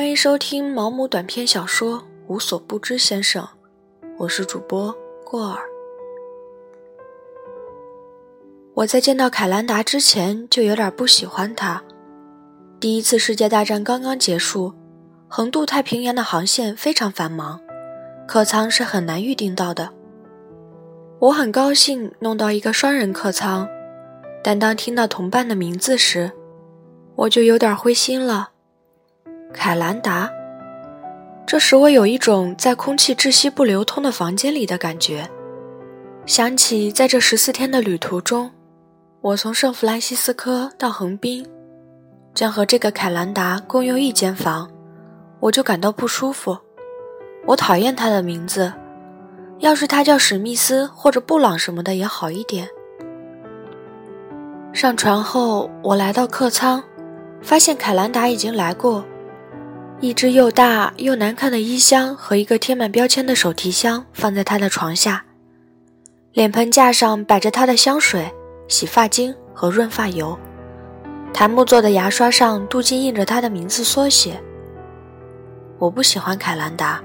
欢迎收听毛姆短篇小说《无所不知先生》，我是主播过儿。我在见到凯兰达之前就有点不喜欢他。第一次世界大战刚刚结束，横渡太平洋的航线非常繁忙，客舱是很难预定到的。我很高兴弄到一个双人客舱，但当听到同伴的名字时，我就有点灰心了。凯兰达，这使我有一种在空气窒息不流通的房间里的感觉。想起在这十四天的旅途中，我从圣弗兰西斯科到横滨，将和这个凯兰达共用一间房，我就感到不舒服。我讨厌他的名字，要是他叫史密斯或者布朗什么的也好一点。上船后，我来到客舱，发现凯兰达已经来过。一只又大又难看的衣箱和一个贴满标签的手提箱放在他的床下，脸盆架上摆着他的香水、洗发精和润发油，檀木做的牙刷上镀金印着他的名字缩写。我不喜欢凯兰达。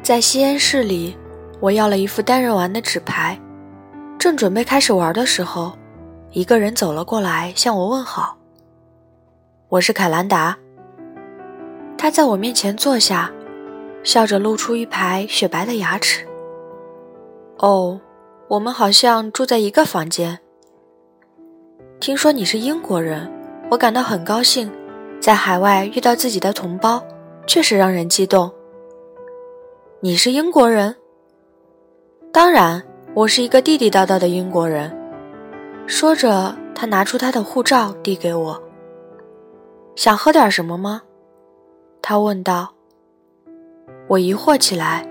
在吸烟室里，我要了一副单人玩的纸牌，正准备开始玩的时候，一个人走了过来向我问好。我是凯兰达。他在我面前坐下，笑着露出一排雪白的牙齿。哦，我们好像住在一个房间。听说你是英国人，我感到很高兴。在海外遇到自己的同胞，确实让人激动。你是英国人？当然，我是一个地地道道的英国人。说着，他拿出他的护照递给我。想喝点什么吗？他问道：“我疑惑起来。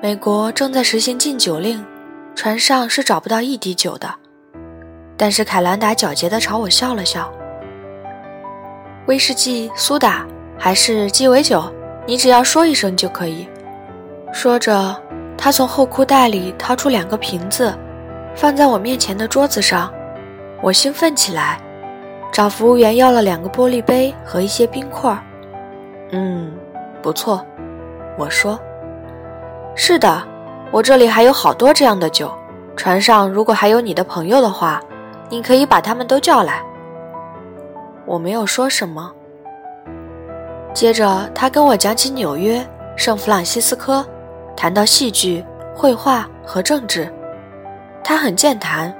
美国正在实行禁酒令，船上是找不到一滴酒的。但是凯兰达狡黠地朝我笑了笑。威士忌、苏打还是鸡尾酒，你只要说一声就可以。”说着，他从后裤袋里掏出两个瓶子，放在我面前的桌子上。我兴奋起来，找服务员要了两个玻璃杯和一些冰块。嗯，不错，我说。是的，我这里还有好多这样的酒。船上如果还有你的朋友的话，你可以把他们都叫来。我没有说什么。接着，他跟我讲起纽约、圣弗朗西斯科，谈到戏剧、绘画和政治。他很健谈，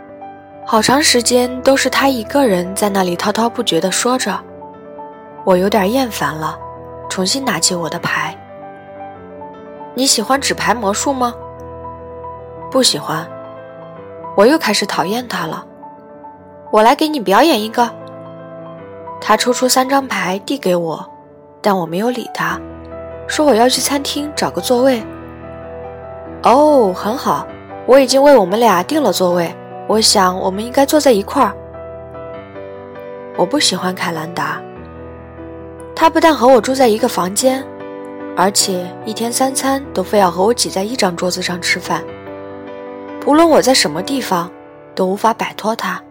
好长时间都是他一个人在那里滔滔不绝地说着。我有点厌烦了。重新拿起我的牌。你喜欢纸牌魔术吗？不喜欢。我又开始讨厌他了。我来给你表演一个。他抽出三张牌递给我，但我没有理他，说我要去餐厅找个座位。哦，很好，我已经为我们俩订了座位。我想我们应该坐在一块儿。我不喜欢凯兰达。他不但和我住在一个房间，而且一天三餐都非要和我挤在一张桌子上吃饭。不论我在什么地方，都无法摆脱他。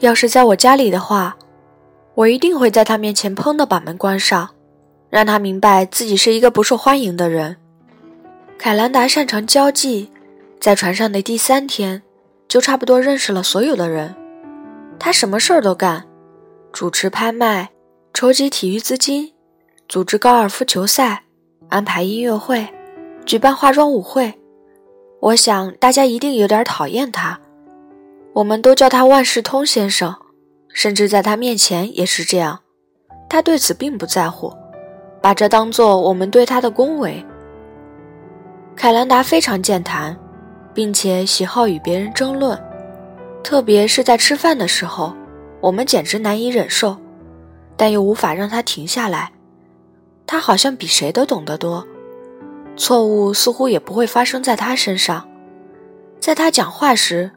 要是在我家里的话，我一定会在他面前砰的把门关上，让他明白自己是一个不受欢迎的人。凯兰达擅长交际，在船上的第三天，就差不多认识了所有的人。他什么事儿都干，主持拍卖。筹集体育资金，组织高尔夫球赛，安排音乐会，举办化妆舞会。我想大家一定有点讨厌他，我们都叫他万事通先生，甚至在他面前也是这样。他对此并不在乎，把这当作我们对他的恭维。凯兰达非常健谈，并且喜好与别人争论，特别是在吃饭的时候，我们简直难以忍受。但又无法让他停下来，他好像比谁都懂得多，错误似乎也不会发生在他身上。在他讲话时，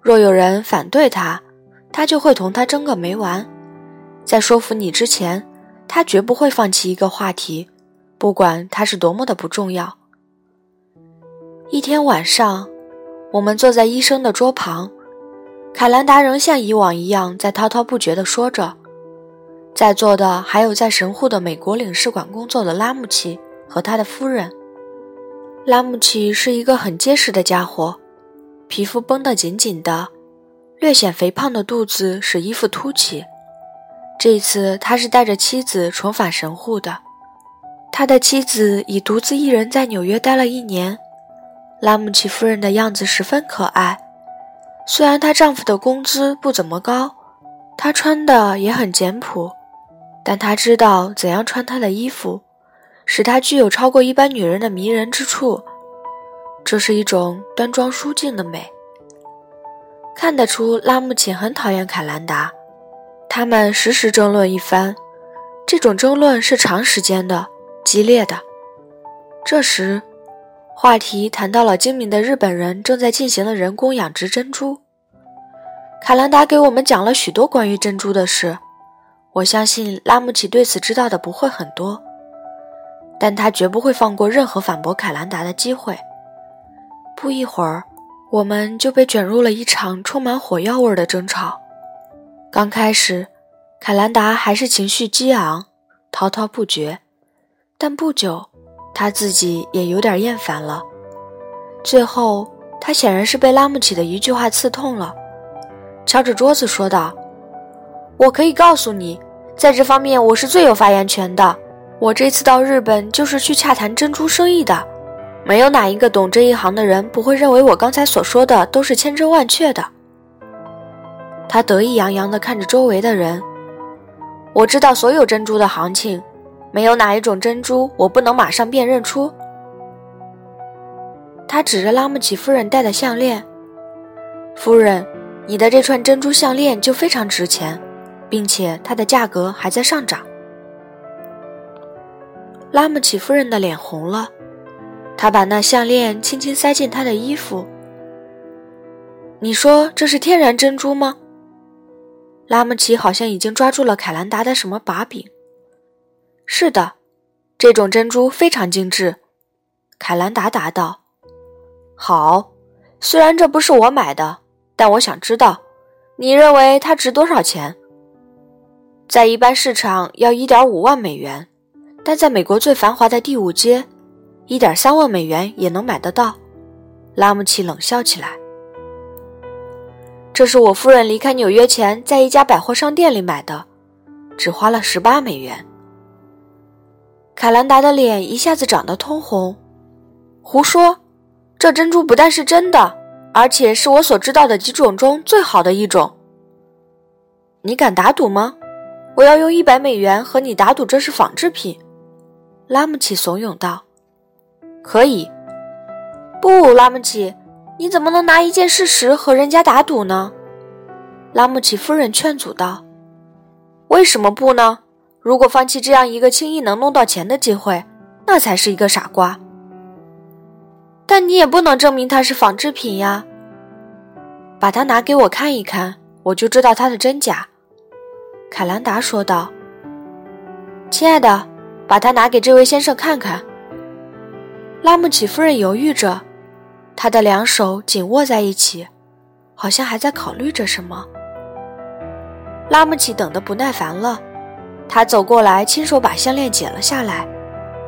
若有人反对他，他就会同他争个没完。在说服你之前，他绝不会放弃一个话题，不管他是多么的不重要。一天晚上，我们坐在医生的桌旁，凯兰达仍像以往一样在滔滔不绝地说着。在座的还有在神户的美国领事馆工作的拉姆齐和他的夫人。拉姆齐是一个很结实的家伙，皮肤绷得紧紧的，略显肥胖的肚子使衣服凸起。这次他是带着妻子重返神户的，他的妻子已独自一人在纽约待了一年。拉姆齐夫人的样子十分可爱，虽然她丈夫的工资不怎么高，她穿的也很简朴。但他知道怎样穿她的衣服，使她具有超过一般女人的迷人之处。这是一种端庄淑静的美。看得出拉木琴很讨厌凯兰达，他们时时争论一番，这种争论是长时间的、激烈的。这时，话题谈到了精明的日本人正在进行的人工养殖珍珠。凯兰达给我们讲了许多关于珍珠的事。我相信拉姆齐对此知道的不会很多，但他绝不会放过任何反驳凯兰达的机会。不一会儿，我们就被卷入了一场充满火药味的争吵。刚开始，凯兰达还是情绪激昂、滔滔不绝，但不久，他自己也有点厌烦了。最后，他显然是被拉姆齐的一句话刺痛了，敲着桌子说道。我可以告诉你，在这方面我是最有发言权的。我这次到日本就是去洽谈珍珠生意的，没有哪一个懂这一行的人不会认为我刚才所说的都是千真万确的。他得意洋洋地看着周围的人，我知道所有珍珠的行情，没有哪一种珍珠我不能马上辨认出。他指着拉姆齐夫人戴的项链，夫人，你的这串珍珠项链就非常值钱。并且它的价格还在上涨。拉姆齐夫人的脸红了，她把那项链轻轻塞进她的衣服。你说这是天然珍珠吗？拉姆齐好像已经抓住了凯兰达的什么把柄。是的，这种珍珠非常精致。凯兰达答道：“好，虽然这不是我买的，但我想知道，你认为它值多少钱？”在一般市场要一点五万美元，但在美国最繁华的第五街，一点三万美元也能买得到。拉姆齐冷笑起来：“这是我夫人离开纽约前在一家百货商店里买的，只花了十八美元。”凯兰达的脸一下子涨得通红。“胡说！这珍珠不但是真的，而且是我所知道的几种中最好的一种。你敢打赌吗？”我要用一百美元和你打赌这是仿制品，拉姆齐怂恿道。可以。不，拉姆齐，你怎么能拿一件事实和人家打赌呢？拉姆齐夫人劝阻道。为什么不呢？如果放弃这样一个轻易能弄到钱的机会，那才是一个傻瓜。但你也不能证明它是仿制品呀。把它拿给我看一看，我就知道它的真假。凯兰达说道：“亲爱的，把它拿给这位先生看看。”拉姆齐夫人犹豫着，她的两手紧握在一起，好像还在考虑着什么。拉姆齐等得不耐烦了，他走过来，亲手把项链解了下来，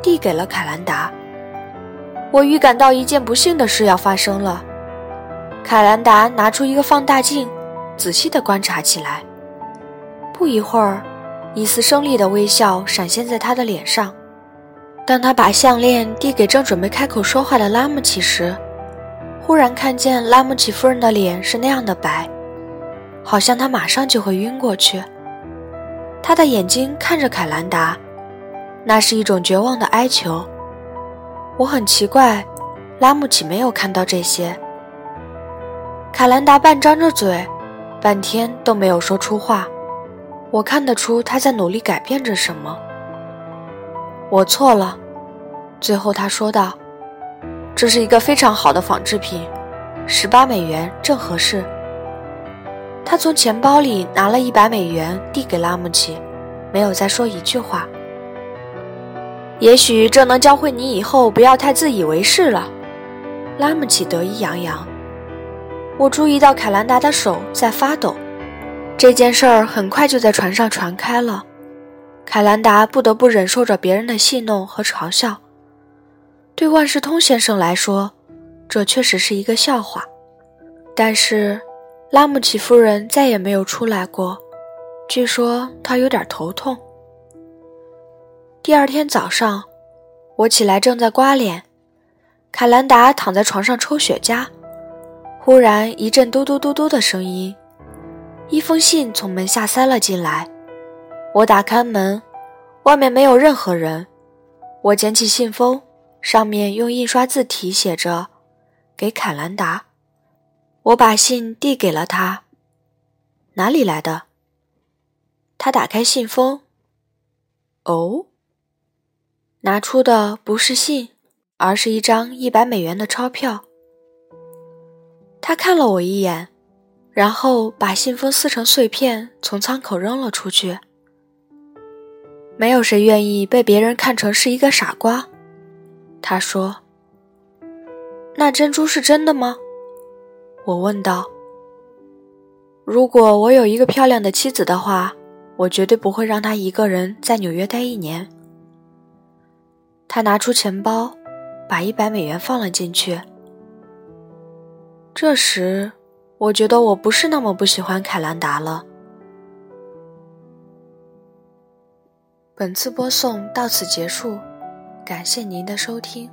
递给了凯兰达。我预感到一件不幸的事要发生了。凯兰达拿出一个放大镜，仔细地观察起来。不一会儿，一丝生厉的微笑闪现在他的脸上。当他把项链递给正准备开口说话的拉姆齐时，忽然看见拉姆齐夫人的脸是那样的白，好像他马上就会晕过去。他的眼睛看着凯兰达，那是一种绝望的哀求。我很奇怪，拉姆齐没有看到这些。凯兰达半张着嘴，半天都没有说出话。我看得出他在努力改变着什么。我错了，最后他说道：“这是一个非常好的仿制品，十八美元正合适。”他从钱包里拿了一百美元递给拉姆齐，没有再说一句话。也许这能教会你以后不要太自以为是了，拉姆齐得意洋洋。我注意到凯兰达的手在发抖。这件事儿很快就在船上传开了。凯兰达不得不忍受着别人的戏弄和嘲笑。对万事通先生来说，这确实是一个笑话。但是，拉姆齐夫人再也没有出来过。据说她有点头痛。第二天早上，我起来正在刮脸，凯兰达躺在床上抽雪茄。忽然一阵嘟嘟嘟嘟的声音，一封信从门下塞了进来。我打开门，外面没有任何人。我捡起信封，上面用印刷字体写着“给凯兰达”。我把信递给了他。哪里来的？他打开信封。哦，拿出的不是信，而是一张一百美元的钞票。他看了我一眼，然后把信封撕成碎片，从舱口扔了出去。没有谁愿意被别人看成是一个傻瓜，他说。那珍珠是真的吗？我问道。如果我有一个漂亮的妻子的话，我绝对不会让她一个人在纽约待一年。他拿出钱包，把一百美元放了进去。这时，我觉得我不是那么不喜欢凯兰达了。本次播送到此结束，感谢您的收听。